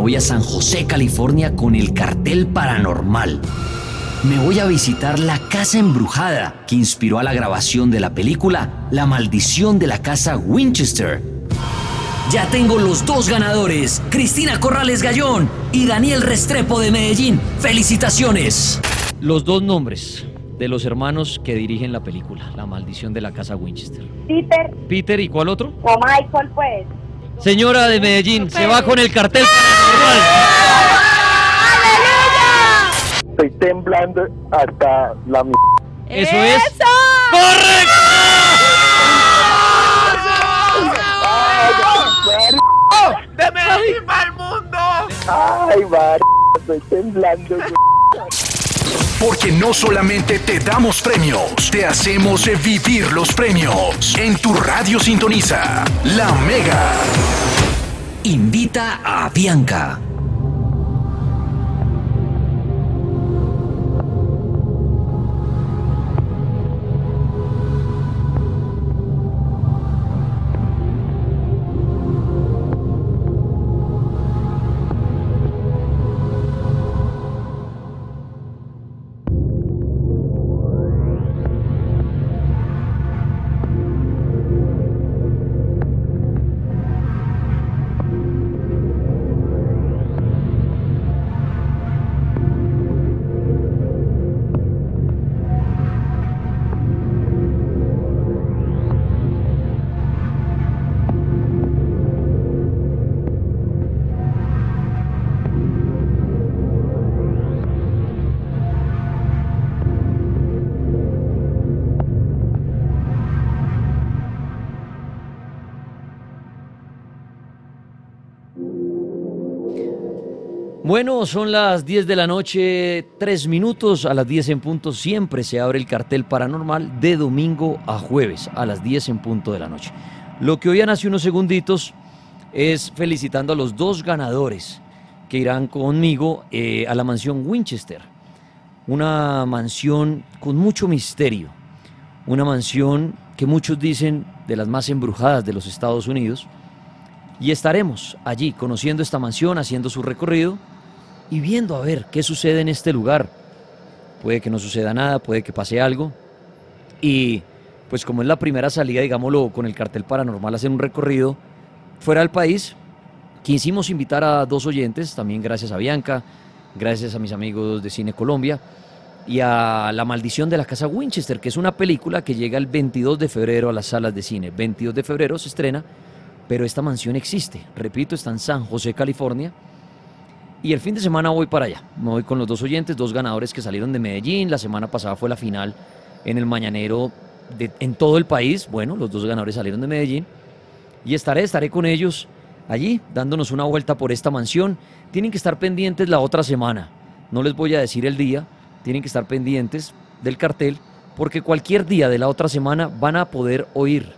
Voy a San José, California con el cartel paranormal. Me voy a visitar la casa embrujada que inspiró a la grabación de la película La maldición de la casa Winchester. Ya tengo los dos ganadores, Cristina Corrales Gallón y Daniel Restrepo de Medellín. ¡Felicitaciones! Los dos nombres de los hermanos que dirigen la película, La maldición de la casa Winchester. Peter. Peter, ¿y cuál otro? O Michael, pues. Señora de Medellín, se va con el cartel Estoy temblando hasta la m Eso es. ¡Correcto! ¡De Medellín para el mundo! Ay, mar... estoy temblando. Porque no solamente te damos premios, te hacemos vivir los premios. En tu radio sintoniza La Mega. Invita a Bianca. Bueno, son las 10 de la noche, 3 minutos. A las 10 en punto siempre se abre el cartel paranormal de domingo a jueves, a las 10 en punto de la noche. Lo que oían hace unos segunditos es felicitando a los dos ganadores que irán conmigo eh, a la mansión Winchester. Una mansión con mucho misterio. Una mansión que muchos dicen de las más embrujadas de los Estados Unidos. Y estaremos allí conociendo esta mansión, haciendo su recorrido y viendo a ver qué sucede en este lugar. Puede que no suceda nada, puede que pase algo. Y pues como es la primera salida, digámoslo, con el cartel paranormal, hacer un recorrido fuera del país, quisimos invitar a dos oyentes, también gracias a Bianca, gracias a mis amigos de Cine Colombia, y a La maldición de la casa Winchester, que es una película que llega el 22 de febrero a las salas de cine. 22 de febrero se estrena, pero esta mansión existe. Repito, está en San José, California. Y el fin de semana voy para allá. Me voy con los dos oyentes, dos ganadores que salieron de Medellín. La semana pasada fue la final en el Mañanero de, en todo el país. Bueno, los dos ganadores salieron de Medellín. Y estaré, estaré con ellos allí, dándonos una vuelta por esta mansión. Tienen que estar pendientes la otra semana. No les voy a decir el día, tienen que estar pendientes del cartel, porque cualquier día de la otra semana van a poder oír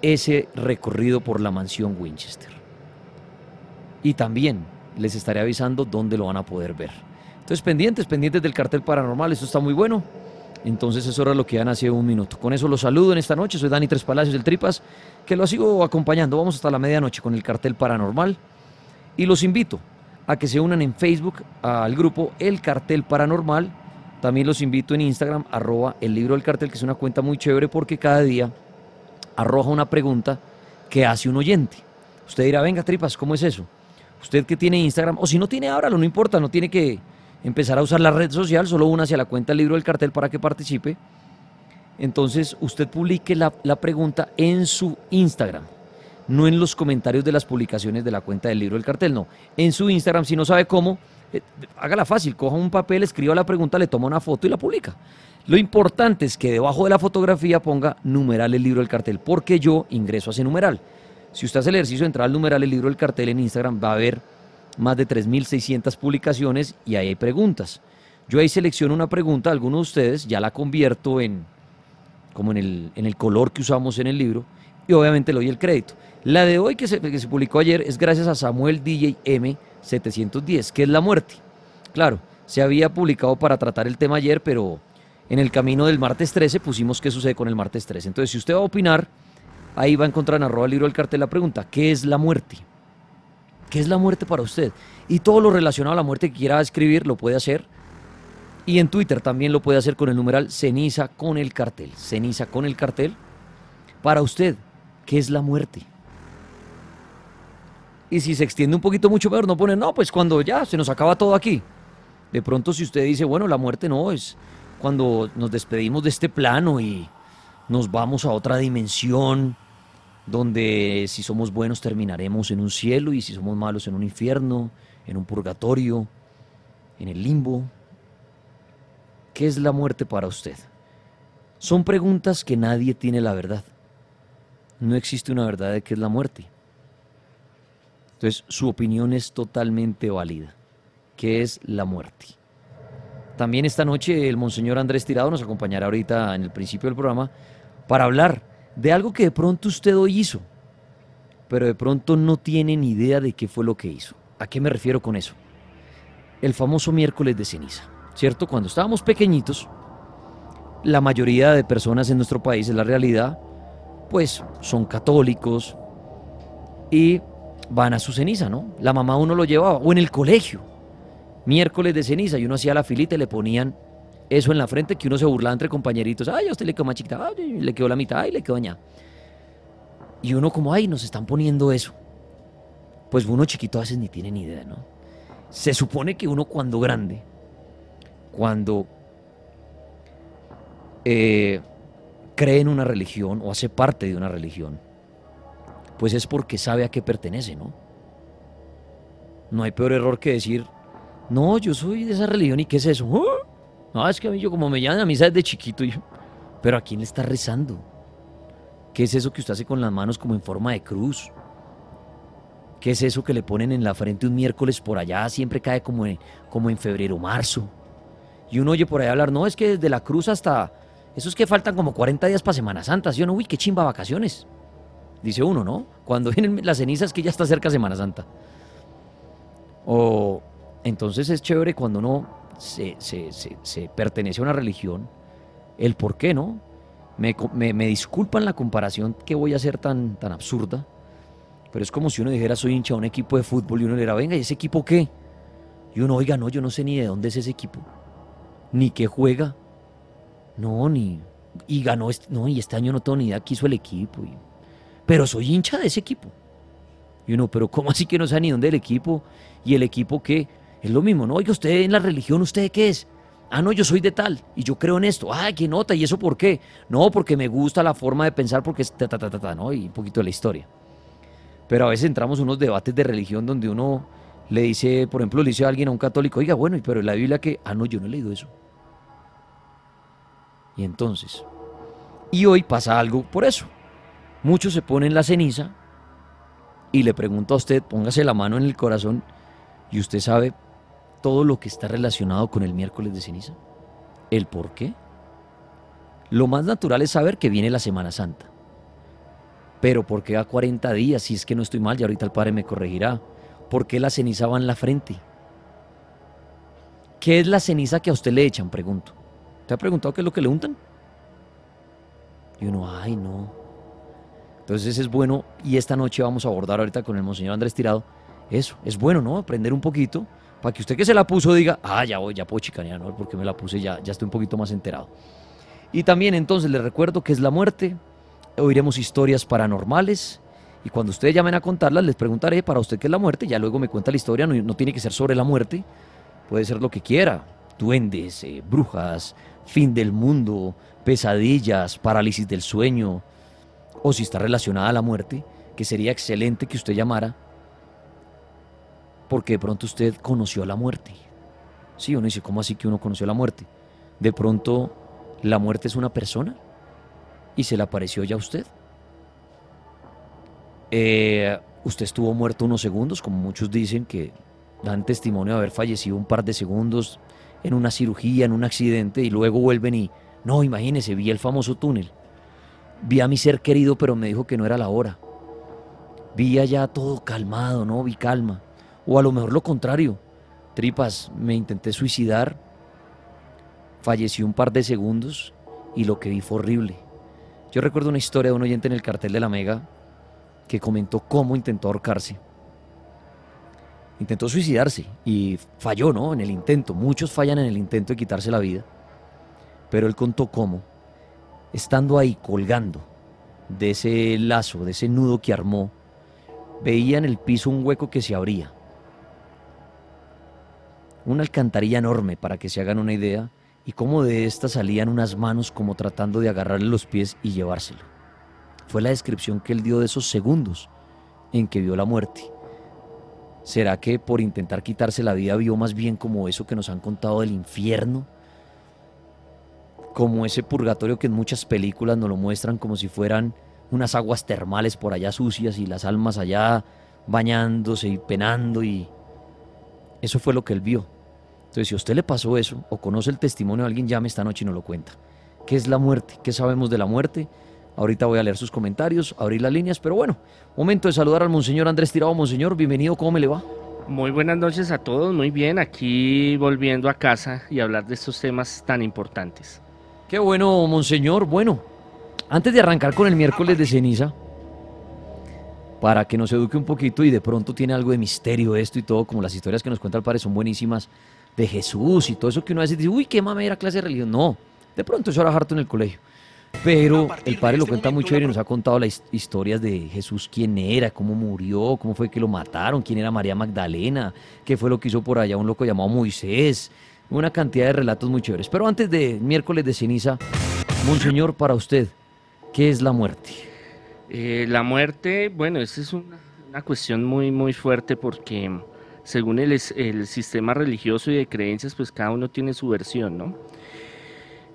ese recorrido por la mansión Winchester. Y también les estaré avisando dónde lo van a poder ver. Entonces, pendientes, pendientes del cartel paranormal, esto está muy bueno. Entonces, eso era lo que dan hace un minuto. Con eso los saludo en esta noche. Soy Dani Tres Palacios del Tripas, que lo sigo acompañando. Vamos hasta la medianoche con el cartel paranormal. Y los invito a que se unan en Facebook al grupo El Cartel Paranormal. También los invito en Instagram, arroba el libro del cartel, que es una cuenta muy chévere porque cada día arroja una pregunta que hace un oyente. Usted dirá, venga, tripas, ¿cómo es eso? Usted que tiene Instagram, o si no tiene, ahora, no importa, no tiene que empezar a usar la red social, solo una hacia la cuenta del libro del cartel para que participe. Entonces, usted publique la, la pregunta en su Instagram no en los comentarios de las publicaciones de la cuenta del libro del cartel, no. En su Instagram, si no sabe cómo, eh, hágala fácil, coja un papel, escriba la pregunta, le toma una foto y la publica. Lo importante es que debajo de la fotografía ponga numeral el libro del cartel, porque yo ingreso a ese numeral. Si usted hace el ejercicio de entrar al numeral el libro del cartel en Instagram, va a ver más de 3.600 publicaciones y ahí hay preguntas. Yo ahí selecciono una pregunta, algunos de ustedes ya la convierto en como en el, en el color que usamos en el libro y obviamente le doy el crédito. La de hoy que se, que se publicó ayer es gracias a Samuel DJ M710, que es la muerte. Claro, se había publicado para tratar el tema ayer, pero en el camino del martes 13 pusimos qué sucede con el martes 13. Entonces, si usted va a opinar, ahí va a encontrar en arroba libro del cartel la pregunta, ¿qué es la muerte? ¿Qué es la muerte para usted? Y todo lo relacionado a la muerte que quiera escribir lo puede hacer. Y en Twitter también lo puede hacer con el numeral ceniza con el cartel. Ceniza con el cartel. Para usted, ¿qué es la muerte? Y si se extiende un poquito mucho peor, no pone, no, pues cuando ya se nos acaba todo aquí. De pronto si usted dice, bueno, la muerte no, es cuando nos despedimos de este plano y nos vamos a otra dimensión, donde si somos buenos terminaremos en un cielo y si somos malos en un infierno, en un purgatorio, en el limbo. ¿Qué es la muerte para usted? Son preguntas que nadie tiene la verdad. No existe una verdad de qué es la muerte. Entonces, su opinión es totalmente válida, que es la muerte. También esta noche el monseñor Andrés Tirado nos acompañará ahorita en el principio del programa para hablar de algo que de pronto usted hoy hizo, pero de pronto no tiene ni idea de qué fue lo que hizo. ¿A qué me refiero con eso? El famoso miércoles de ceniza, ¿cierto? Cuando estábamos pequeñitos, la mayoría de personas en nuestro país, en la realidad, pues son católicos y van a su ceniza, ¿no? La mamá uno lo llevaba, o en el colegio, miércoles de ceniza, y uno hacía la filita y le ponían eso en la frente que uno se burlaba entre compañeritos, ay, a usted le quedó más chiquita, le quedó la mitad, ay, le quedó dañada. Y uno como, ay, nos están poniendo eso. Pues uno chiquito a veces ni tiene ni idea, ¿no? Se supone que uno cuando grande, cuando eh, cree en una religión o hace parte de una religión, pues es porque sabe a qué pertenece, ¿no? No hay peor error que decir, no, yo soy de esa religión y ¿qué es eso? ¿Ah? No, es que a mí yo como me llaman a misa desde chiquito, yo, pero ¿a quién le está rezando? ¿Qué es eso que usted hace con las manos como en forma de cruz? ¿Qué es eso que le ponen en la frente un miércoles por allá? Siempre cae como en, como en febrero, marzo. Y uno oye por ahí hablar, no, es que desde la cruz hasta... Eso es que faltan como 40 días para Semana Santa. Yo no, uy, qué chimba vacaciones dice uno, ¿no? Cuando vienen las cenizas que ya está cerca Semana Santa. O entonces es chévere cuando uno se, pertenece a una religión, el por qué, ¿no? Me, disculpan la comparación que voy a hacer tan, tan absurda, pero es como si uno dijera soy hincha de un equipo de fútbol y uno le dijera, venga, ¿y ese equipo qué? Y uno, oiga, no, yo no sé ni de dónde es ese equipo, ni qué juega, no, ni... Y ganó, este, no, y este año no tengo ni idea qué hizo el equipo. Y, pero soy hincha de ese equipo. Y uno, pero ¿cómo así que no sabe ni dónde el equipo? Y el equipo que es lo mismo, ¿no? Oiga, usted en la religión, ¿usted qué es? Ah, no, yo soy de tal y yo creo en esto. Ah, qué nota, ¿y eso por qué? No, porque me gusta la forma de pensar, porque es ta, ta, ta, ta, ¿no? Y un poquito de la historia. Pero a veces entramos en unos debates de religión donde uno le dice, por ejemplo, le dice a alguien, a un católico, oiga, bueno, pero en la Biblia que, ah, no, yo no he leído eso. Y entonces, y hoy pasa algo por eso. Muchos se ponen la ceniza y le pregunto a usted, póngase la mano en el corazón y usted sabe todo lo que está relacionado con el miércoles de ceniza. ¿El por qué? Lo más natural es saber que viene la Semana Santa. Pero ¿por qué a 40 días? Si es que no estoy mal, y ahorita el padre me corregirá. ¿Por qué la ceniza va en la frente? ¿Qué es la ceniza que a usted le echan? Pregunto. ¿Te ha preguntado qué es lo que le untan? Y uno, ay, no. Entonces es bueno, y esta noche vamos a abordar ahorita con el Monseñor Andrés Tirado, eso, es bueno, ¿no? Aprender un poquito, para que usted que se la puso diga, ah, ya voy, ya puedo chicanear, ¿no? Porque me la puse, ya, ya estoy un poquito más enterado. Y también entonces les recuerdo que es la muerte, oiremos historias paranormales, y cuando ustedes llamen a contarlas, les preguntaré para usted qué es la muerte, ya luego me cuenta la historia, no, no tiene que ser sobre la muerte, puede ser lo que quiera, duendes, eh, brujas, fin del mundo, pesadillas, parálisis del sueño, o si está relacionada a la muerte, que sería excelente que usted llamara, porque de pronto usted conoció la muerte. Sí, uno dice, ¿cómo así que uno conoció la muerte? De pronto la muerte es una persona y se le apareció ya a usted. Eh, usted estuvo muerto unos segundos, como muchos dicen que dan testimonio de haber fallecido un par de segundos en una cirugía, en un accidente, y luego vuelven y no, imagínese, vi el famoso túnel. Vi a mi ser querido, pero me dijo que no era la hora. Vi allá todo calmado, ¿no? Vi calma. O a lo mejor lo contrario. Tripas, me intenté suicidar. Fallecí un par de segundos y lo que vi fue horrible. Yo recuerdo una historia de un oyente en el cartel de la Mega que comentó cómo intentó ahorcarse. Intentó suicidarse y falló, ¿no? En el intento. Muchos fallan en el intento de quitarse la vida. Pero él contó cómo, estando ahí colgando de ese lazo, de ese nudo que armó, veía en el piso un hueco que se abría. Una alcantarilla enorme, para que se hagan una idea, y cómo de esta salían unas manos como tratando de agarrarle los pies y llevárselo. Fue la descripción que él dio de esos segundos en que vio la muerte. ¿Será que por intentar quitarse la vida vio más bien como eso que nos han contado del infierno? como ese purgatorio que en muchas películas nos lo muestran como si fueran unas aguas termales por allá sucias y las almas allá bañándose y penando y eso fue lo que él vio. Entonces, si a usted le pasó eso o conoce el testimonio de alguien, llame esta noche y nos lo cuenta. ¿Qué es la muerte? ¿Qué sabemos de la muerte? Ahorita voy a leer sus comentarios, abrir las líneas, pero bueno, momento de saludar al Monseñor Andrés Tirado. Monseñor, bienvenido, ¿cómo me le va? Muy buenas noches a todos, muy bien, aquí volviendo a casa y hablar de estos temas tan importantes. Qué bueno, monseñor. Bueno, antes de arrancar con el miércoles de ceniza, para que nos eduque un poquito y de pronto tiene algo de misterio esto y todo, como las historias que nos cuenta el padre son buenísimas, de Jesús y todo eso que uno a veces dice, uy, qué mamera clase de religión. No, de pronto eso era harto en el colegio. Pero el padre lo cuenta muy chévere y nos ha contado las historias de Jesús, quién era, cómo murió, cómo fue que lo mataron, quién era María Magdalena, qué fue lo que hizo por allá un loco llamado Moisés, una cantidad de relatos muy chéveres. Pero antes de miércoles de ceniza, Monseñor, para usted, ¿qué es la muerte? Eh, la muerte, bueno, esa es una, cuestión muy, muy fuerte porque según el, el, sistema religioso y de creencias, pues cada uno tiene su versión, ¿no?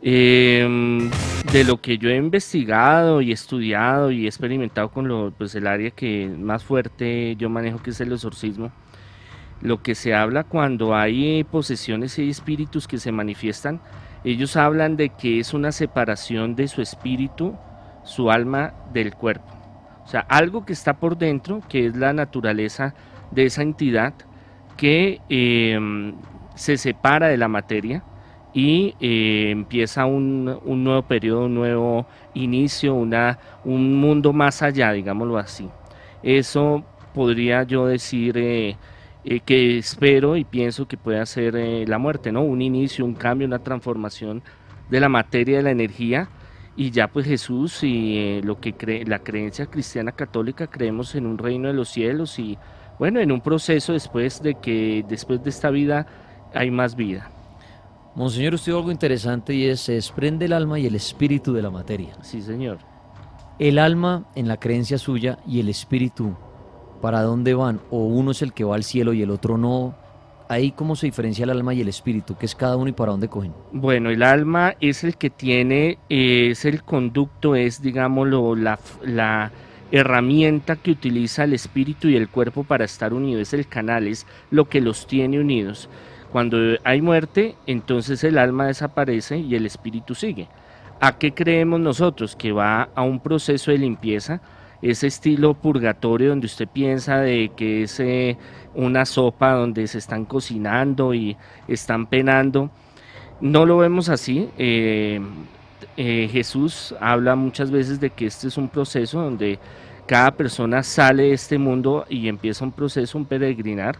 Em, de lo que yo he investigado y estudiado y experimentado con lo, pues el área que más fuerte yo manejo, que es el exorcismo, lo que se habla cuando hay posesiones y espíritus que se manifiestan, ellos hablan de que es una separación de su espíritu, su alma del cuerpo. O sea, algo que está por dentro, que es la naturaleza de esa entidad, que em, se separa de la materia y eh, empieza un, nuevo periodo, un nuevo inicio, una, un mundo más allá, digámoslo así. Eso podría yo decir... Eh, eh, que espero y pienso que puede ser eh, la muerte, ¿no? Un inicio, un cambio, una transformación de la materia, de la energía. Y ya pues Jesús y eh, lo que cree, la creencia cristiana católica creemos en un reino de los cielos y bueno, en un proceso después de que después de esta vida hay más vida. Monseñor, usted dijo algo interesante y es, se desprende el alma y el espíritu de la materia. Sí, señor. El alma, en la creencia suya, y el espíritu, ¿para dónde van? ¿O uno es el que va al cielo y el otro no? Ahí cómo se diferencia el alma y el espíritu, ¿qué es cada uno y para dónde cogen? Bueno, el alma es el que tiene, eh, es el conducto, es, digámoslo, la, la herramienta que utiliza el espíritu y el cuerpo para estar unidos, el canal, es lo que los tiene unidos. Cuando hay muerte, entonces el alma desaparece y el espíritu sigue. ¿A qué creemos nosotros? Que va a un proceso de limpieza, ese estilo purgatorio donde usted piensa de que es eh, una sopa donde se están cocinando y están penando. No lo vemos así. Eh, eh, Jesús habla muchas veces de que este es un proceso donde cada persona sale de este mundo y empieza un proceso, un peregrinar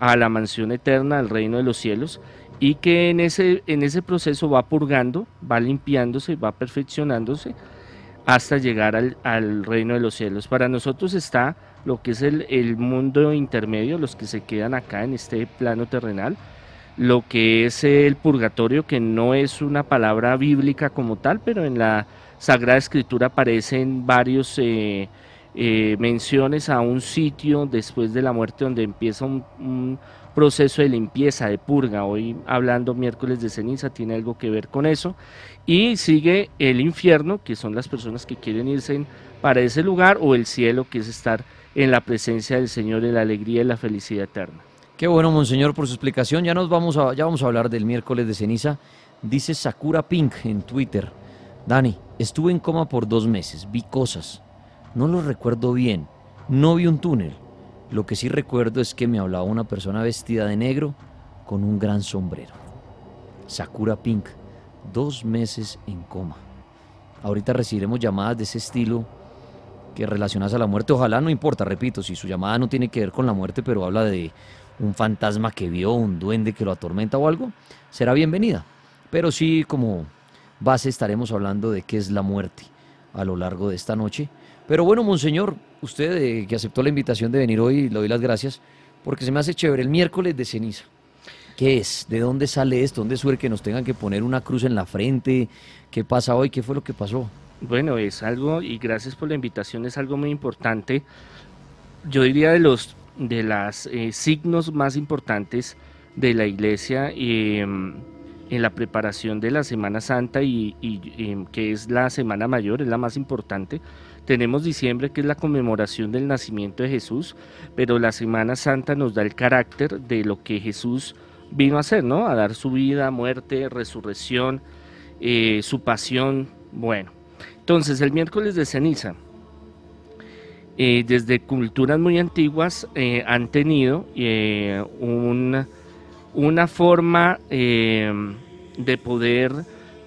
a la mansión eterna, al reino de los cielos, y que en ese, en ese proceso va purgando, va limpiándose, va perfeccionándose hasta llegar al, reino de los cielos. Para nosotros está lo que es el, el, mundo intermedio, los que se quedan acá en este plano terrenal, lo que es el purgatorio, que no es una palabra bíblica como tal, pero en la Sagrada Escritura aparecen varios eh, eh, menciones a un sitio después de la muerte donde empieza un proceso de limpieza, de purga. Hoy hablando miércoles de ceniza tiene algo que ver con eso. Y sigue el infierno, que son las personas que quieren irse para ese lugar, o el cielo, que es estar en la presencia del Señor, en la alegría y la felicidad eterna. Qué bueno, Monseñor, por su explicación. Ya nos vamos a, ya vamos a hablar del miércoles de ceniza. Dice Sakura Pink en Twitter. Dani, estuve en coma por dos meses, vi cosas. No lo recuerdo bien. No vi un túnel. Lo que sí recuerdo es que me hablaba una persona vestida de negro con un gran sombrero. Sakura Pink, dos meses en coma. Ahorita recibiremos llamadas de ese estilo que relacionas a la muerte. Ojalá no importa, repito, si su llamada no tiene que ver con la muerte, pero habla de un fantasma que vio, un duende que lo atormenta o algo, será bienvenida. Pero sí, como base estaremos hablando de qué es la muerte a lo largo de esta noche pero bueno, Monseñor, usted eh, que aceptó la invitación de venir hoy, le doy las gracias, porque se me hace chévere el miércoles de ceniza. ¿Qué es? ¿De dónde sale esto? ¿Dónde suele que nos tengan que poner una cruz en la frente? ¿Qué pasa hoy? ¿Qué fue lo que pasó? Bueno, es algo, y gracias por la invitación, es algo muy importante. Yo diría de los de los eh, signos más importantes de la iglesia em, en la preparación de la Semana Santa y, em, que es la Semana Mayor, es la más importante tenemos diciembre que es la conmemoración del nacimiento de Jesús, pero la Semana Santa nos da el carácter de lo que Jesús vino a hacer, ¿no? A dar su vida, muerte, resurrección, eh, su pasión. Bueno, entonces el miércoles de ceniza, eh, desde culturas muy antiguas eh, han tenido una forma de poder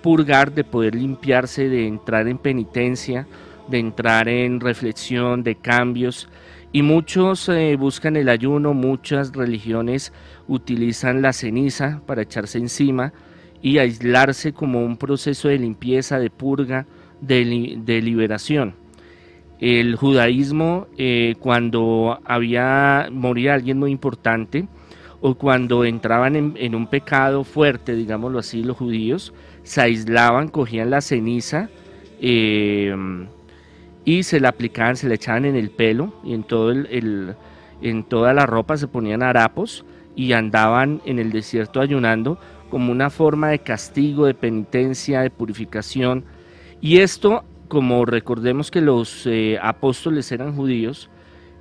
purgar, de poder limpiarse, de entrar en penitencia, de entrar en reflexión, de cambios. Y muchos eh, buscan el ayuno, muchas religiones utilizan la ceniza para echarse encima y aislarse como un proceso de limpieza, de purga, de, liberación. El judaísmo, eh, cuando había moría alguien muy importante, o cuando entraban en, un pecado fuerte, digámoslo así, los judíos, se aislaban, cogían la ceniza, eh, y se la aplicaban, se le echaban en el pelo y en, todo el, en toda la ropa se ponían harapos y andaban en el desierto ayunando como una forma de castigo, de penitencia, de purificación. Y esto, como recordemos que los eh, apóstoles eran judíos,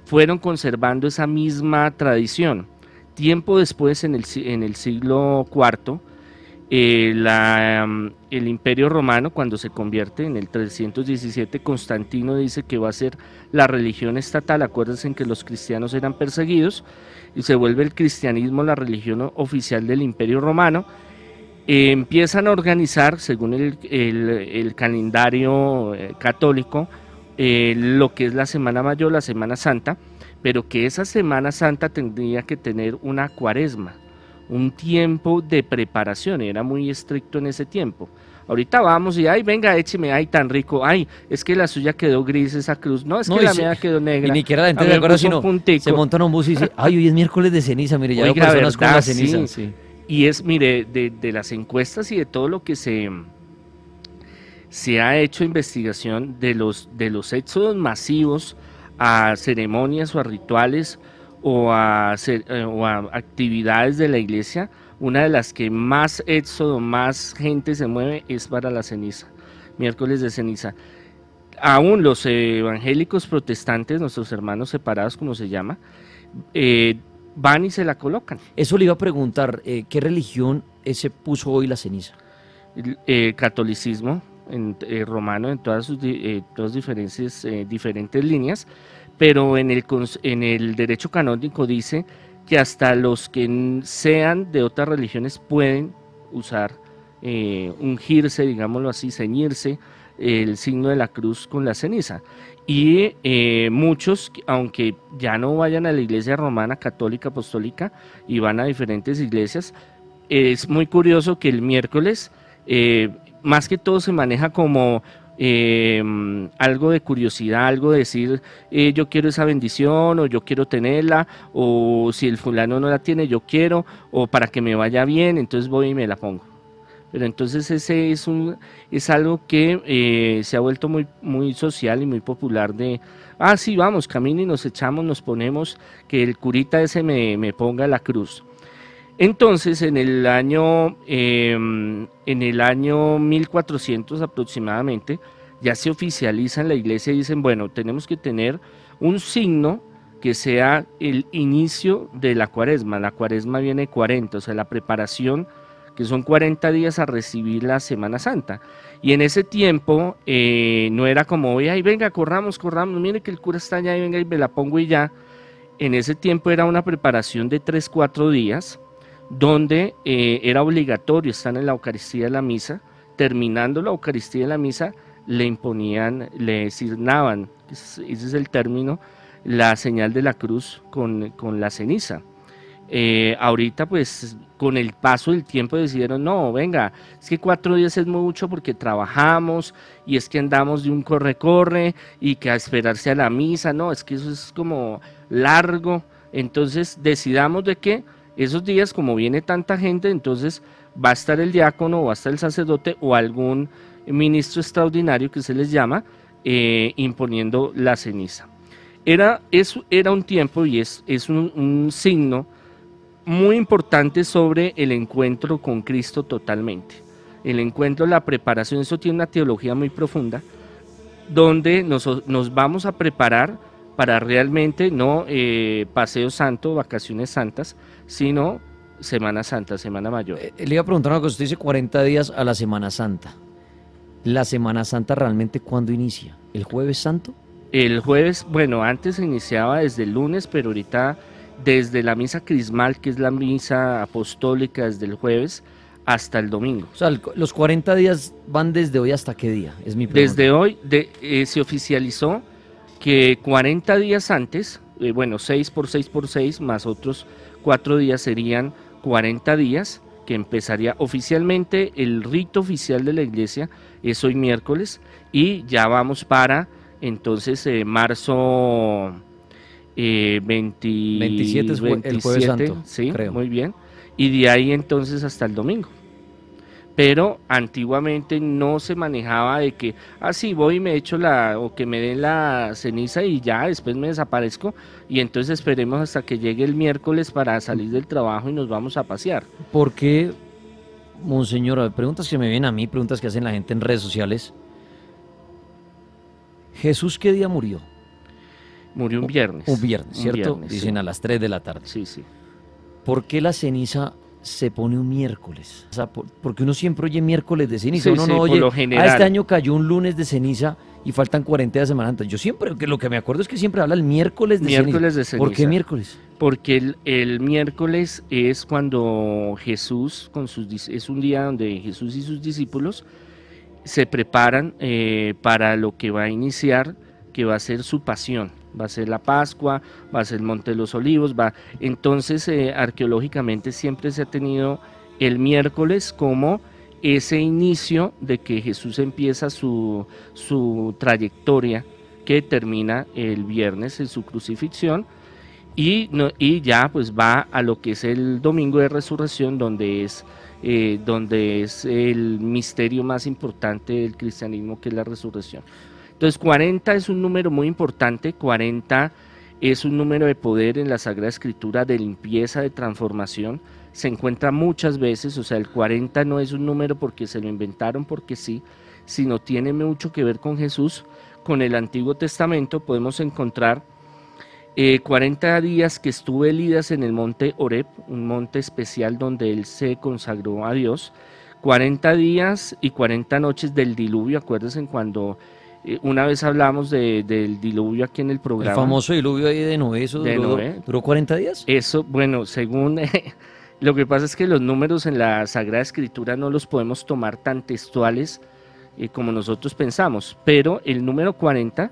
fueron conservando esa misma tradición. Tiempo después, en el, siglo IV, eh, mm, el imperio romano cuando se convierte en el 317, Constantino dice que va a ser la religión estatal, acuérdense en que los cristianos eran perseguidos, y se vuelve el cristianismo la religión oficial del imperio romano, eh, empiezan a organizar, según el, el, calendario eh, católico, lo que es la Semana Mayor, la Semana Santa, pero que esa Semana Santa tendría que tener una cuaresma, un tiempo de preparación, era muy estricto en ese tiempo. Ahorita vamos y, ay, venga, écheme, ay, tan rico, ay, es que la suya quedó gris esa cruz, no, es que la mía quedó negra. Y ni siquiera la gente de acuerdo, sino se monta en un bus y dice, ay, hoy es miércoles de ceniza, mire, ya veo personas con la ceniza. Sí. Y es, mire, de, las encuestas y de todo lo que se, se ha hecho investigación de los, de los éxodos masivos a ceremonias o a rituales o a, eh, o a actividades de la iglesia, una de las que más éxodo, más gente se mueve es para la ceniza, miércoles de ceniza. Aún los evangélicos protestantes, nuestros hermanos separados, como se llama, eh, van y se la colocan. Eso le iba a preguntar, eh, ¿qué religión se puso hoy la ceniza? El catolicismo en, romano en todas sus todas diferentes, diferentes líneas, pero en el, en el derecho canónico dice que hasta los que sean de otras religiones pueden usar, eh, ungirse, digámoslo así, ceñirse el signo de la cruz con la ceniza. Y eh, muchos, aunque ya no vayan a la iglesia romana, católica, apostólica, y van a diferentes iglesias, es muy curioso que el miércoles, eh, más que todo se maneja como eh, algo de curiosidad, algo de decir eh, yo quiero esa bendición o yo quiero tenerla o si el fulano no la tiene yo quiero o para que me vaya bien, entonces voy y me la pongo. Pero entonces ese es, un, es algo que eh, se ha vuelto muy, muy social y muy popular de, ah, sí, vamos, camina y nos echamos, nos ponemos, que el curita ese me, me ponga la cruz. Entonces, en el año, em, en el año 1400 aproximadamente, ya se oficializa en la iglesia y dicen, bueno, tenemos que tener un signo que sea el inicio de la cuaresma. La cuaresma viene 40, o sea, la preparación, que son 40 días a recibir la Semana Santa. Y en ese tiempo eh, no era como, ay, venga, corramos, corramos, mire que el cura está allá y venga y me la pongo y ya. En ese tiempo era una preparación de 3, 4 días donde eh, era obligatorio estar en la Eucaristía de la misa, terminando la Eucaristía de la misa, le imponían, le signaban, ese es el término, la señal de la cruz con, la ceniza. Eh, ahorita pues con el paso del tiempo decidieron, no, venga, es que cuatro días es mucho porque trabajamos y es que andamos de un corre-corre y que a esperarse a la misa, no, es que eso es como largo, entonces decidamos de qué, esos días, como viene tanta gente, entonces va a estar el diácono, va a estar el sacerdote o algún ministro extraordinario que se les llama, eh, imponiendo la ceniza. Era, era un tiempo y es, es un signo muy importante sobre el encuentro con Cristo totalmente. El encuentro, la preparación, eso tiene una teología muy profunda, donde nos, nos vamos a preparar para realmente no eh, paseo santo, vacaciones santas, sino Semana Santa, Semana Mayor. Eh, le iba a preguntar una cosa, usted dice 40 días a la Semana Santa. ¿La Semana Santa realmente cuándo inicia? ¿El jueves santo? El jueves, bueno, antes se iniciaba desde el lunes, pero ahorita desde la misa crismal, que es la misa apostólica desde el jueves, hasta el domingo. O sea, los 40 días van desde hoy hasta qué día, es mi pregunta. Desde hoy de, eh, se oficializó que 40 días antes, eh, bueno, 6 por 6 por 6 más otros 4 días serían 40 días, que empezaría oficialmente el rito oficial de la iglesia, es hoy miércoles, y ya vamos para entonces eh, marzo 20, 27, el jueves santo, sí, creo. muy bien, y de ahí entonces hasta el domingo pero antiguamente no se manejaba de que, ah, sí, voy y me echo la, o que me den la ceniza y ya, después me desaparezco, y entonces esperemos hasta que llegue el miércoles para salir del trabajo y nos vamos a pasear. ¿Por qué, monseñor? Preguntas que me vienen a mí, preguntas que hacen la gente en redes sociales. ¿Jesús qué día murió? Murió un viernes. Un viernes, ¿cierto? Dicen a las 3 de la tarde. Sí, sí. ¿Por qué la ceniza se pone un miércoles. O sea, porque uno siempre oye miércoles de ceniza. uno no oye, ah, este año cayó un lunes de ceniza y faltan 40 de Semana Santa. Yo siempre, que lo que me acuerdo es que siempre habla el miércoles de miércoles De ceniza. ¿Por qué miércoles? Porque el, miércoles es cuando Jesús, con sus, es un día donde Jesús y sus discípulos se preparan eh, para lo que va a iniciar, que va a ser su pasión va a ser la Pascua, va a ser el Monte de los Olivos, va. Entonces, eh, arqueológicamente siempre se ha tenido el miércoles como ese inicio de que Jesús empieza su, su trayectoria que termina el viernes en su crucifixión Y, no, y ya pues va a lo que es el domingo de resurrección, donde es, eh, donde es el misterio más importante del cristianismo, que es la resurrección. Entonces 40 es un número muy importante, 40 es un número de poder en la Sagrada Escritura, de limpieza, de transformación. Se encuentra muchas veces, o sea, el 40 no es un número porque se lo inventaron, porque sí, sino tiene mucho que ver con Jesús. Con el Antiguo Testamento podemos encontrar 40 eh, días que estuvo Elidas en el monte Oreb, un monte especial donde él se consagró a Dios. 40 días y 40 noches del diluvio, acuérdense cuando una vez hablamos del diluvio aquí en el programa. El famoso diluvio ahí de Noé, ¿eso duró, duró 40 días? Eso, bueno, según... lo que pasa es que los números en la Sagrada Escritura no los podemos tomar tan textuales eh, como nosotros pensamos, pero el número 40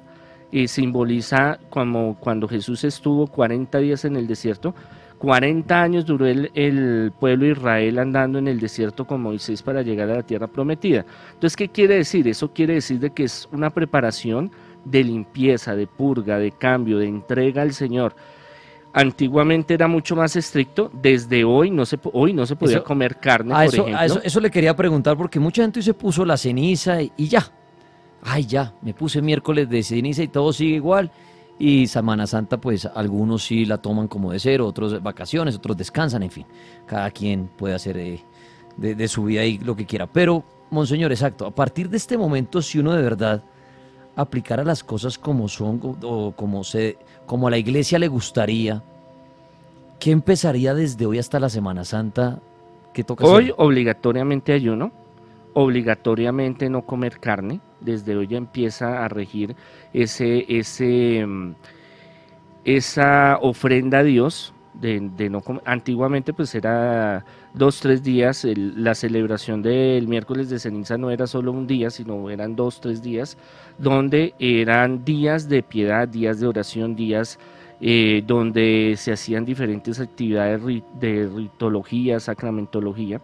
eh, simboliza como cuando Jesús estuvo 40 días en el desierto, 40 años duró el, pueblo de Israel andando en el desierto con Moisés para llegar a la tierra prometida. Entonces, ¿qué quiere decir? Eso quiere decir de que es una preparación de limpieza, de purga, de cambio, de entrega al Señor. Antiguamente era mucho más estricto, desde hoy no se, hoy no se podía comer carne, por eso, ejemplo. eso, le quería preguntar, porque mucha gente se puso la ceniza y, y ya. Ay, ya, me puse miércoles de ceniza y todo sigue igual y Semana Santa, pues algunos sí la toman como de cero, otros vacaciones, otros descansan, en fin. Cada quien puede hacer eh, de, su vida lo que quiera. Pero, Monseñor, exacto, a partir de este momento, si uno de verdad aplicara las cosas como son o como, se, como a la iglesia le gustaría, ¿qué empezaría desde hoy hasta la Semana Santa? ¿Qué toca Hoy obligatoriamente ayuno, obligatoriamente no comer carne, desde hoy ya empieza a regir ese, mm, esa ofrenda a Dios. De, no antiguamente pues era dos tres días la celebración del miércoles de ceniza no era solo un día sino eran dos tres días donde eran días de piedad días de oración días eh, donde se hacían diferentes actividades de ritología sacramentología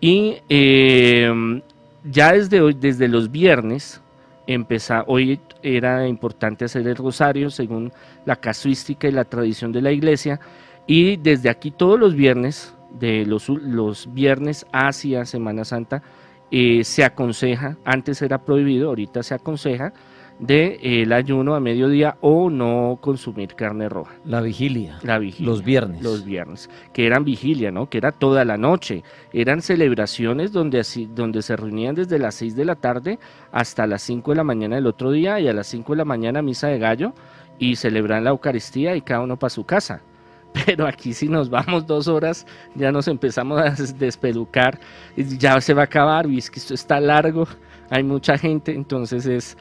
y eh, ya desde hoy, desde los viernes, empezar, hoy era importante hacer el rosario según la casuística y la tradición de la iglesia, y desde aquí todos los viernes, de los, viernes hacia Semana Santa, eh, se aconseja, antes era prohibido, ahorita se aconseja, de, el ayuno a mediodía o no consumir carne roja. La vigilia. La vigilia. Los viernes. Los viernes. Que eran vigilia, ¿no? Que era toda la noche. Eran celebraciones donde, así, donde se reunían desde las 6 de la tarde hasta las 5 de la mañana del otro día y a las 5 de la mañana misa de gallo y celebran la Eucaristía y cada uno para su casa. Pero aquí si nos vamos dos horas ya nos empezamos a despelucar, ya se va a acabar, y es que esto está largo, hay mucha gente, entonces es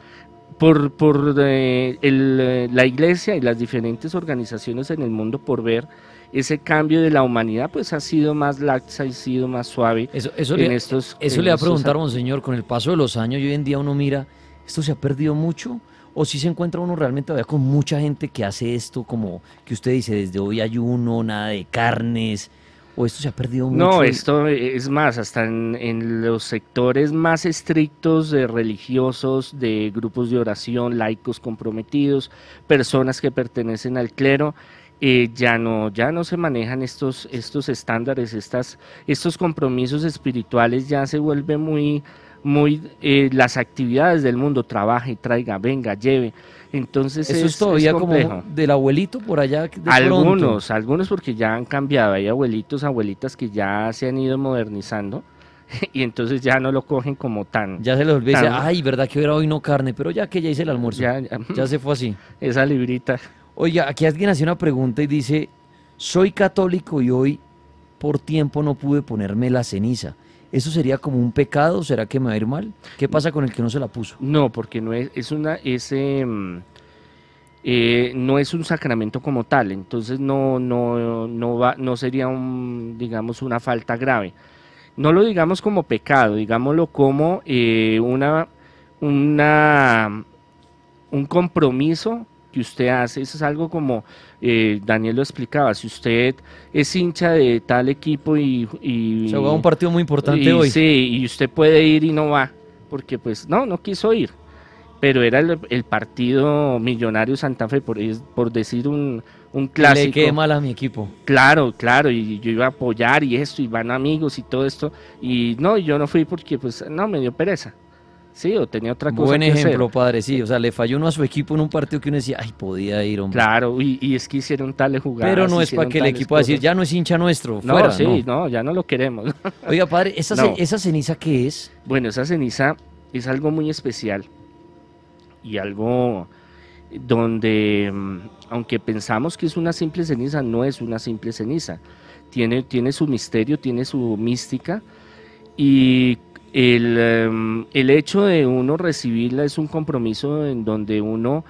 por, por eh, eh, la iglesia y las diferentes organizaciones en el mundo por ver ese cambio de la humanidad, pues ha sido más laxa y sido más suave. Eso, eso le, estos, eso le va a preguntar, monseñor, con el paso de los años y hoy en día uno mira, ¿esto se ha perdido mucho? ¿O si se encuentra uno realmente todavía con mucha gente que hace esto, como que usted dice, desde hoy ayuno, nada de carnes, ¿O esto se ha perdido mucho? No, esto es más, hasta en, los sectores más estrictos de religiosos, de grupos de oración, laicos comprometidos, personas que pertenecen al clero, eh, ya no ya no se manejan estos estos estándares, estas estos compromisos espirituales ya se vuelven muy muy eh, las actividades del mundo, trabaje, traiga, venga, lleve. Entonces eso es, todavía como del abuelito por allá. algunos, algunos porque ya han cambiado. Hay abuelitos, abuelitas que ya se han ido modernizando y entonces ya no lo cogen como tan. Ya se les olvida, ay, verdad que hubiera hoy no carne, pero ya que ya hice el almuerzo, ya, ya se fue así. Esa librita. Oiga, aquí alguien hace una pregunta y dice, soy católico y hoy por tiempo no pude ponerme la ceniza. ¿Eso sería como un pecado? ¿Será que me va a ir mal? ¿Qué pasa con el que no se la puso? No, porque no es, es em, eh, no es un sacramento como tal, entonces no, no, no, va, no sería un, digamos, una falta grave. No lo digamos como pecado, digámoslo como eh, una, una, un compromiso que usted hace. Eso es algo como eh, Daniel lo explicaba. Si usted es hincha de tal equipo y. y Se un partido muy importante hoy. Sí, y usted puede ir y no va, porque pues no, no quiso ir. Pero era el, partido Millonario Santa Fe, por, por decir un, un clásico. Le quede mal a mi equipo. Claro, claro, y yo iba a apoyar y esto, y van amigos y todo esto. Y no, yo no fui porque, pues, no, me dio pereza. Sí, o tenía otra cosa Buen que ejemplo, hacer. padre, sí. O sea, le falló uno a su equipo en un partido que uno decía, ay, podía ir, hombre. Claro, y, y es que hicieron tales jugadas. Pero no es para que el equipo a decir, cosas. ya no es hincha nuestro, No, fuera. sí, no. no, ya no lo queremos. Oiga, padre, ¿esa, No. ¿esa ceniza qué es? Bueno, esa ceniza es algo muy especial y algo donde, mm, aunque pensamos que es una simple ceniza, no es una simple ceniza. Tiene, tiene su misterio, tiene su mística y el, em, el hecho de uno recibirla es un compromiso en donde uno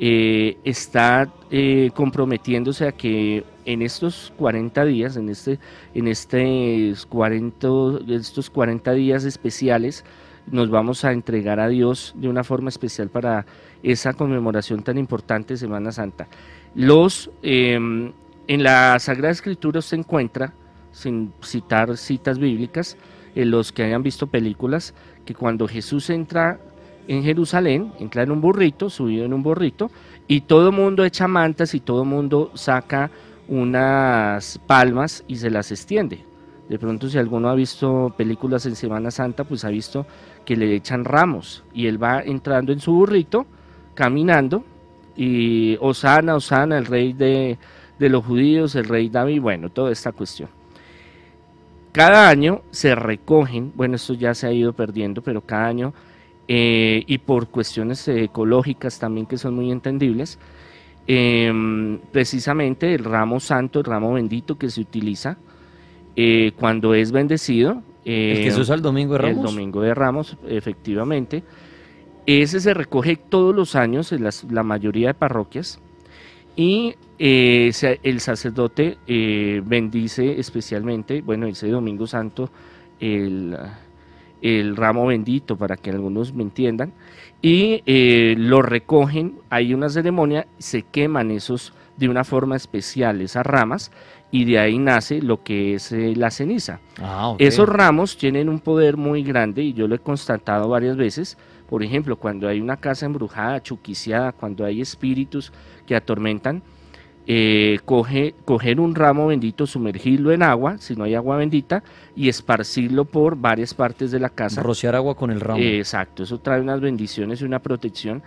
eh, está eh, comprometiéndose a que en estos 40 días, en, este, en estos, 40, estos 40 días especiales, nos vamos a entregar a Dios de una forma especial para esa conmemoración tan importante de Semana Santa. Los, em, en la Sagrada Escritura se encuentra, sin citar citas bíblicas, en los que hayan visto películas, que cuando Jesús entra en Jerusalén, entra en un burrito, subido en un burrito, y todo el mundo echa mantas y todo el mundo saca unas palmas y se las extiende. De pronto si alguno ha visto películas en Semana Santa, pues ha visto que le echan ramos y él va entrando en su burrito, caminando, y Osana, Osana, el rey de, de los judíos, el rey David, bueno, toda esta cuestión. Cada año se recogen, bueno, esto ya se ha ido perdiendo, pero cada año, eh, y por cuestiones ecológicas también que son muy entendibles, em, precisamente el ramo santo, el ramo bendito que se utiliza eh, cuando es bendecido. El eh, que se usa el domingo de el Ramos. domingo de Ramos, efectivamente. Ese se recoge todos los años en las- la mayoría de parroquias y eh, el sacerdote eh, bendice especialmente, bueno, ese domingo santo, el, el ramo bendito, para que algunos me entiendan, y eh, lo recogen, hay una ceremonia, se queman esos de una forma especial, esas ramas, y de ahí nace lo que es eh, la ceniza. Ah, ok. Esos ramos tienen un poder muy grande y yo lo he constatado varias veces. Por ejemplo, cuando hay una casa embrujada, chuquiciada, cuando hay espíritus que atormentan, eh, coge, coger un ramo bendito, sumergirlo en agua, si no hay agua bendita, y esparcirlo por varias partes de la casa. Rociar agua con el ramo. Eh, exacto, eso trae unas bendiciones y una protección.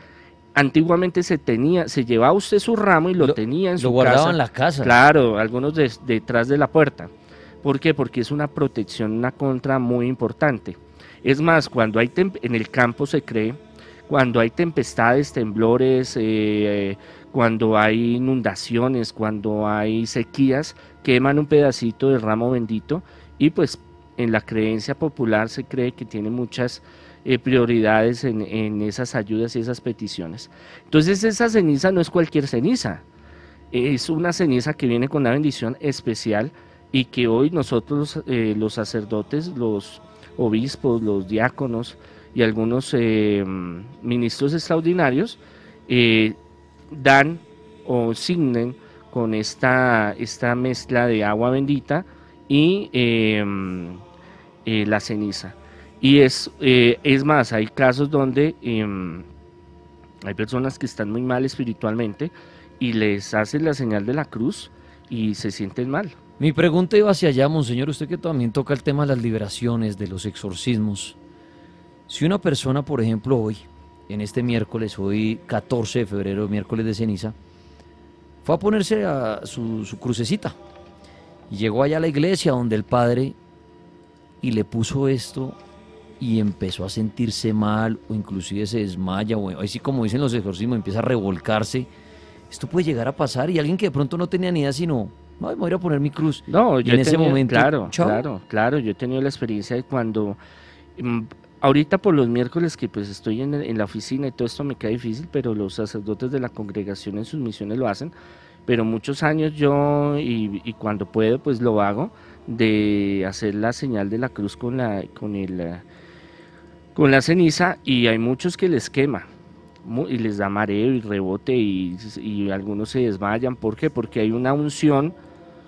Antiguamente se tenía, se llevaba usted su ramo y lo, Lo- tenía en su lo guardaba casa. en la casa. Claro, algunos de- detrás de la puerta. ¿Por qué? Porque es una protección, una contra muy importante. Es más, cuando hay en el campo se cree, cuando hay tempestades, temblores, eh, cuando hay inundaciones, cuando hay sequías, queman un pedacito del ramo bendito y pues en la creencia popular se cree que tiene muchas eh, prioridades en, en esas ayudas y esas peticiones. Entonces esa ceniza no es cualquier ceniza, es una ceniza que viene con una bendición especial y que hoy nosotros eh, los sacerdotes, los obispos, los diáconos y algunos eh, ministros extraordinarios eh, dan o signen con esta, esta mezcla de agua bendita y eh, eh, la ceniza. Y es, es más, hay casos donde em, hay personas que están muy mal espiritualmente y les hacen la señal de la cruz y se sienten mal. Mi pregunta iba hacia allá, monseñor, usted que también toca el tema de las liberaciones, de los exorcismos. Si una persona, por ejemplo, hoy, en este miércoles, hoy 14 de febrero, miércoles de ceniza, fue a ponerse a su, su crucecita y llegó allá a la iglesia donde el padre y le puso esto y empezó a sentirse mal o inclusive se desmaya o así como dicen los exorcismos, empieza a revolcarse. Esto puede llegar a pasar y alguien que de pronto no tenía ni idea sino, "Ay, me voy a ir a poner mi cruz. No, Y yo en ese tenido- momento, claro, claro, claro, yo he tenido la experiencia de cuando, mm, ahorita por los miércoles que pues estoy en, la oficina y todo esto me queda difícil, pero los sacerdotes de la congregación en sus misiones lo hacen, pero muchos años yo y, y cuando puedo pues lo hago de hacer la señal de la cruz con la, con el, con la ceniza y hay muchos que les quema y les da mareo y rebote y, y algunos se desmayan, ¿por qué? Porque hay una unción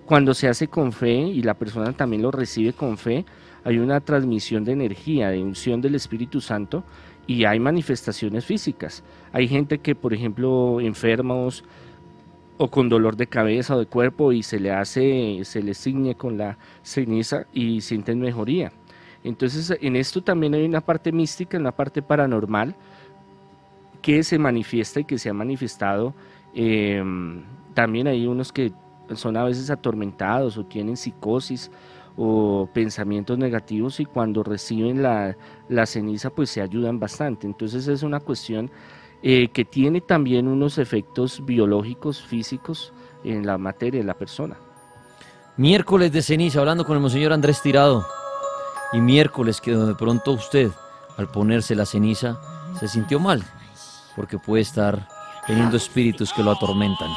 cuando se hace con fe y la persona también lo recibe con fe, hay una transmisión de energía, de unción del Espíritu Santo y hay manifestaciones físicas. Hay gente que, por ejemplo, enfermos o con dolor de cabeza o de cuerpo y se le hace, se le ciñe con la ceniza y sienten mejoría. Entonces en esto también hay una parte mística, una parte paranormal que se manifiesta y que se ha manifestado. Em, también hay unos que son a veces atormentados o tienen psicosis o pensamientos negativos y cuando reciben la, la ceniza pues se ayudan bastante. Entonces es una cuestión eh, que tiene también unos efectos biológicos, físicos en la materia de la persona. Miércoles de ceniza, hablando con el monseñor Andrés Tirado. Y miércoles que de pronto usted, al ponerse la ceniza, se sintió mal, porque puede estar teniendo espíritus que lo atormentan.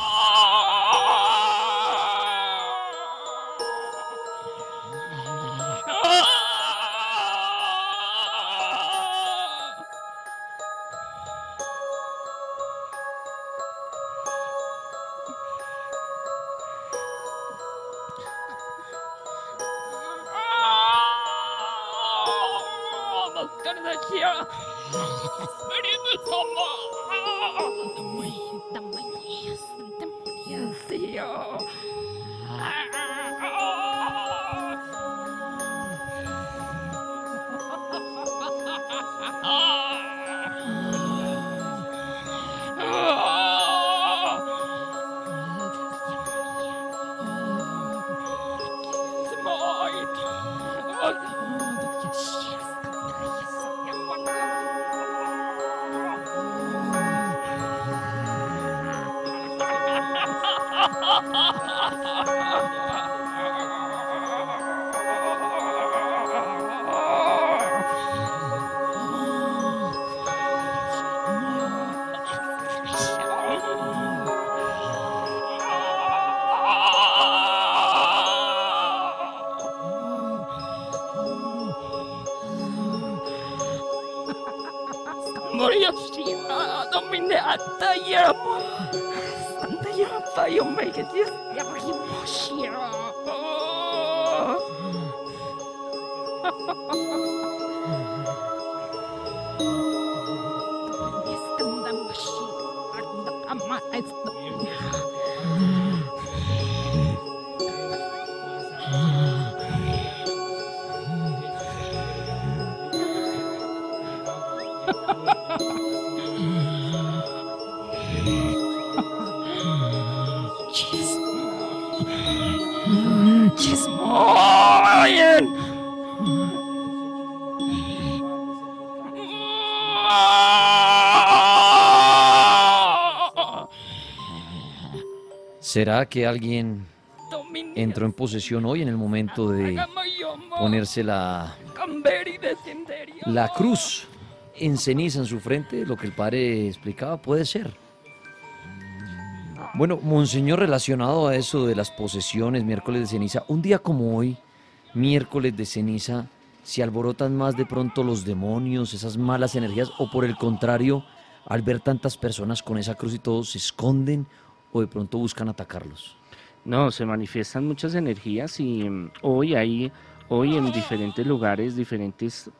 呀，你怎么啊？那么那么意思，那么意思呀？啊！make it this. Я погибущая. Место мощи. Одна а мать. А ¿Será que alguien entró en posesión hoy en el momento de ponerse la, la cruz en ceniza en su frente? Lo que el padre explicaba puede ser. Bueno, Monseñor, relacionado a eso de las posesiones, miércoles de ceniza, un día como hoy, miércoles de ceniza, ¿se alborotan más de pronto los demonios, esas malas energías, o por el contrario, al ver tantas personas con esa cruz y todos se esconden o de pronto buscan atacarlos? No, se manifiestan muchas energías y mm, hoy hay, hoy en diferentes lugares, diferentes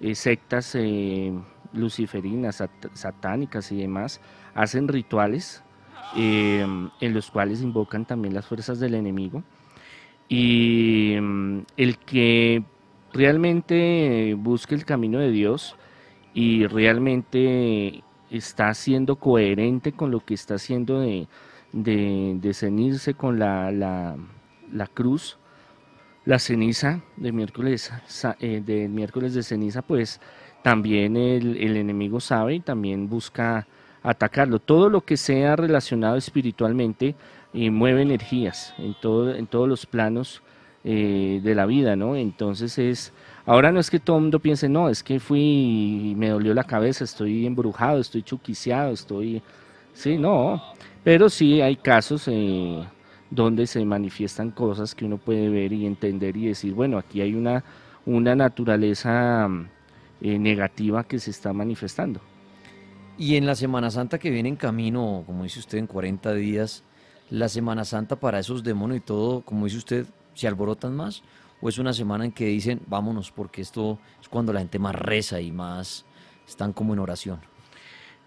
eh, sectas eh, luciferinas, satánicas y demás, hacen rituales eh, en los cuales invocan también las fuerzas del enemigo. Y mm, el que realmente busque el camino de Dios y realmente está siendo coherente con lo que está haciendo de, de, cenirse con la, la, cruz, la ceniza de miércoles, eh, de miércoles de ceniza, pues también el, enemigo sabe y también busca atacarlo. Todo lo que sea relacionado espiritualmente y mueve energías en, todo, en todos los planos eh, de la vida, ¿no? Entonces es Ahora no es que todo el mundo piense, no, es que fui y me dolió la cabeza, estoy embrujado, estoy chuquiciado, estoy... Sí, no, pero sí hay casos eh, donde se manifiestan cosas que uno puede ver y entender y decir, bueno, aquí hay una, una naturaleza eh, negativa que se está manifestando. Y en la Semana Santa que viene en camino, como dice usted, en 40 días, la Semana Santa para esos demonios y todo, como dice usted, se alborotan más o es una semana en que dicen vámonos porque esto es cuando la gente más reza y más están como en oración?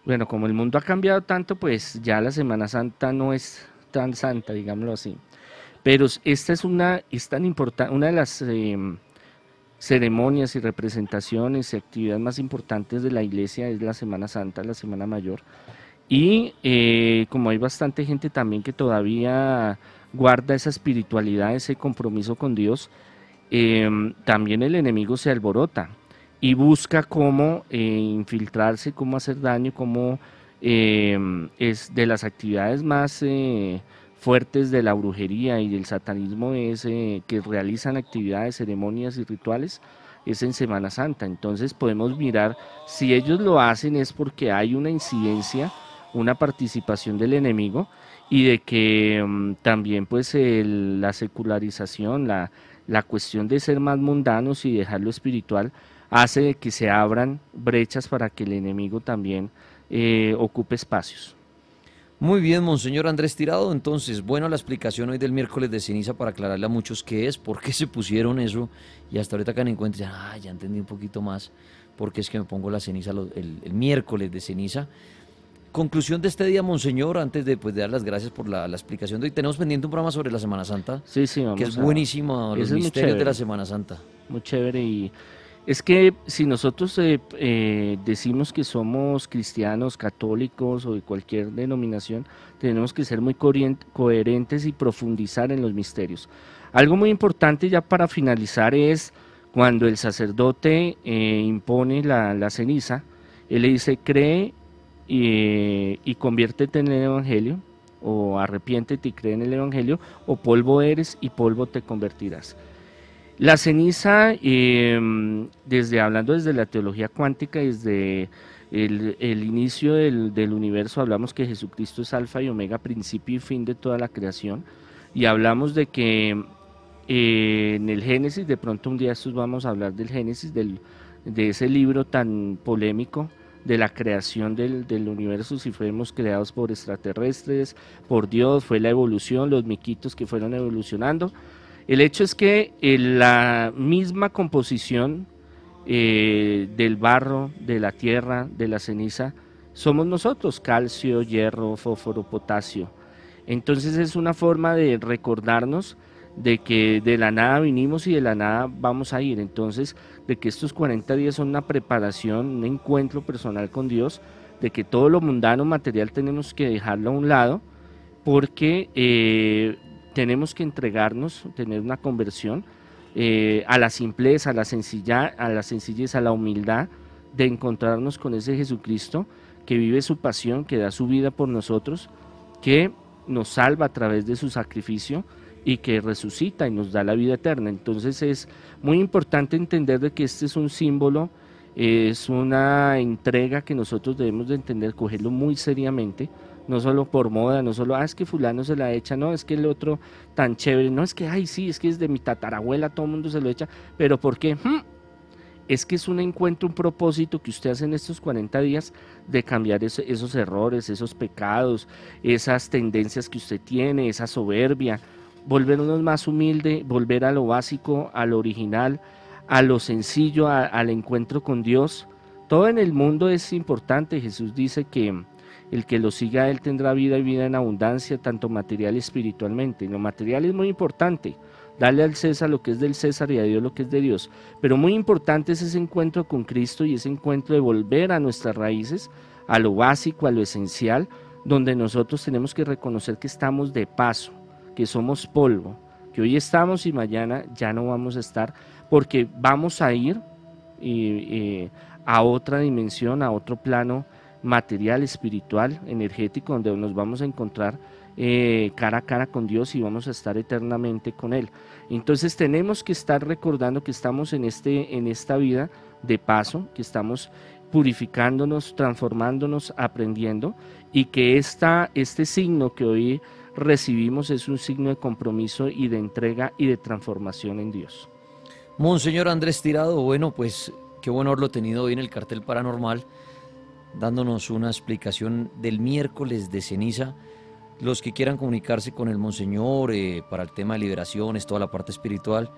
Bueno, como el mundo ha cambiado tanto, pues ya la Semana Santa no es tan santa, digámoslo así. Pero esta es una, es tan importante, una de las em, ceremonias y representaciones y actividades más importantes de la iglesia es la Semana Santa, la Semana Mayor. Y eh, como hay bastante gente también que todavía guarda esa espiritualidad, ese compromiso con Dios, em, también el enemigo se alborota y busca cómo eh, infiltrarse, cómo hacer daño, cómo em, es de las actividades más eh, fuertes de la brujería y del satanismo es eh, que realizan actividades, ceremonias y rituales es en Semana Santa. Entonces podemos mirar si ellos lo hacen es porque hay una incidencia, una participación del enemigo y de que mm, también pues la secularización, la, la cuestión de ser más mundanos y dejar lo espiritual hace que se abran brechas para que el enemigo también eh, ocupe espacios. Muy bien, Monseñor Andrés Tirado. Entonces, bueno, la explicación hoy del miércoles de ceniza para aclararle a muchos qué es, por qué se pusieron eso y hasta ahorita que en encuentren, ah, ya entendí un poquito más por qué es que me pongo la ceniza el, miércoles de ceniza. Conclusión de este día, Monseñor, antes de, pues, dar las gracias por la, explicación de hoy. Tenemos pendiente un programa sobre la Semana Santa. Sí, sí, vamos Que es buenísimo, los misterios de la Semana Santa. Muy chévere y es que si nosotros eh, eh, decimos que somos cristianos, católicos o de cualquier denominación, tenemos que ser muy coherentes y profundizar en los misterios. Algo muy importante ya para finalizar es cuando el sacerdote eh, impone la, ceniza, él le dice, cree y, conviértete en el Evangelio, o arrepiéntete y cree en el Evangelio, o polvo eres y polvo te convertirás. La ceniza, em, desde hablando desde la teología cuántica, desde el, inicio del, universo, hablamos que Jesucristo es alfa y omega, principio y fin de toda la creación, y hablamos de que eh, en el Génesis, de pronto un día vamos a hablar del Génesis, del, de ese libro tan polémico, de la creación del, del, universo, si fuéramos creados por extraterrestres, por Dios, fue la evolución, los miquitos que fueron evolucionando. El hecho es que eh, la misma composición eh, del barro, de la tierra, de la ceniza, somos nosotros, calcio, hierro, fósforo, potasio. Entonces es una forma de recordarnos de que de la nada vinimos y de la nada vamos a ir. Entonces, de que estos 40 días son una preparación, un encuentro personal con Dios, de que todo lo mundano material tenemos que dejarlo a un lado, porque eh, tenemos que entregarnos, tener una conversión eh, a la simpleza, a la, sencilla, a la sencillez, a la humildad de encontrarnos con ese Jesucristo que vive su pasión, que da su vida por nosotros, que nos salva a través de su sacrificio y que resucita y nos da la vida eterna. Entonces es muy importante entender de que este es un símbolo, es una entrega que nosotros debemos de entender, cogerlo muy seriamente, no solo por moda, no solo, ah, es que fulano se la echa, no, es que el otro tan chévere, no, es que, ay, sí, es que es de mi tatarabuela, todo el mundo se lo echa, pero ¿por qué? Hmm, es que es un encuentro, un propósito que usted hace en estos 40 días de cambiar esos errores, esos pecados, esas tendencias que usted tiene, esa soberbia, volvernos más humilde, volver a lo básico, a lo original, a lo sencillo, al encuentro con Dios. Todo en el mundo es importante. Jesús dice que el que lo siga a él tendrá vida y vida en abundancia, tanto material y espiritualmente. lo material es muy importante, darle al César lo que es del César y a Dios lo que es de Dios. Pero muy importante es ese encuentro con Cristo y ese encuentro de volver a nuestras raíces, a lo básico, a lo esencial, donde nosotros tenemos que reconocer que estamos de paso, que somos polvo, que hoy estamos y mañana ya no vamos a estar, porque vamos a ir eh, a otra dimensión, a otro plano material, espiritual, energético, donde nos vamos a encontrar eh, cara a cara con Dios y vamos a estar eternamente con Él. Entonces tenemos que estar recordando que estamos en, este, en esta vida de paso, que estamos purificándonos, transformándonos, aprendiendo y que esta, este signo que hoy recibimos es un signo de compromiso y de entrega y de transformación en Dios. Monseñor Andrés Tirado, bueno, pues qué bueno haberlo tenido hoy en el cartel paranormal dándonos una explicación del miércoles de ceniza. Los que quieran comunicarse con el Monseñor eh, para el tema de liberaciones, toda la parte espiritual,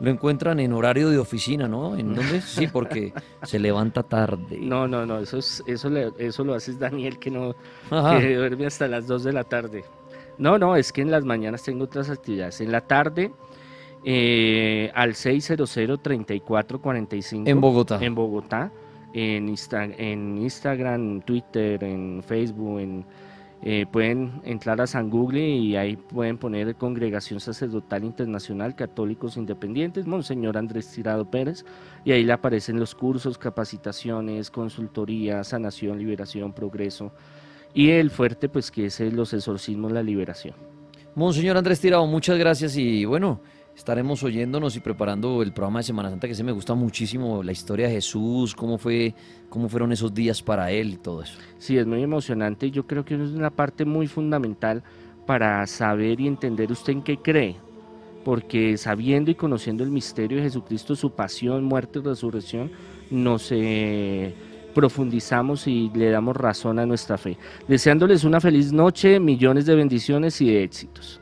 lo encuentran en horario de oficina, ¿no? ¿En dónde? Sí, porque se levanta tarde. No, no, no, eso, es, eso, eso lo haces Daniel, que no que duerme hasta las 2 de la tarde. No, no, es que en las mañanas tengo otras actividades. En la tarde, eh, al 600-3445. En Bogotá. En Bogotá. En, en Instagram, Twitter, en Facebook, en, eh, pueden entrar a San Google y ahí pueden poner Congregación Sacerdotal Internacional Católicos Independientes, Monseñor Andrés Tirado Pérez, y ahí le aparecen los cursos, capacitaciones, consultoría, sanación, liberación, progreso, y el fuerte, pues que es los exorcismos, la liberación. Monseñor Andrés Tirado, muchas gracias y bueno, estaremos oyéndonos y preparando el programa de Semana Santa que se me gusta muchísimo, la historia de Jesús, cómo fue, cómo fueron esos días para él y todo eso. Sí, es muy emocionante y yo creo que es una parte muy fundamental para saber y entender usted en qué cree, porque sabiendo y conociendo el misterio de Jesucristo, su pasión, muerte y resurrección, nos eh, profundizamos y le damos razón a nuestra fe. Deseándoles una feliz noche, millones de bendiciones y de éxitos.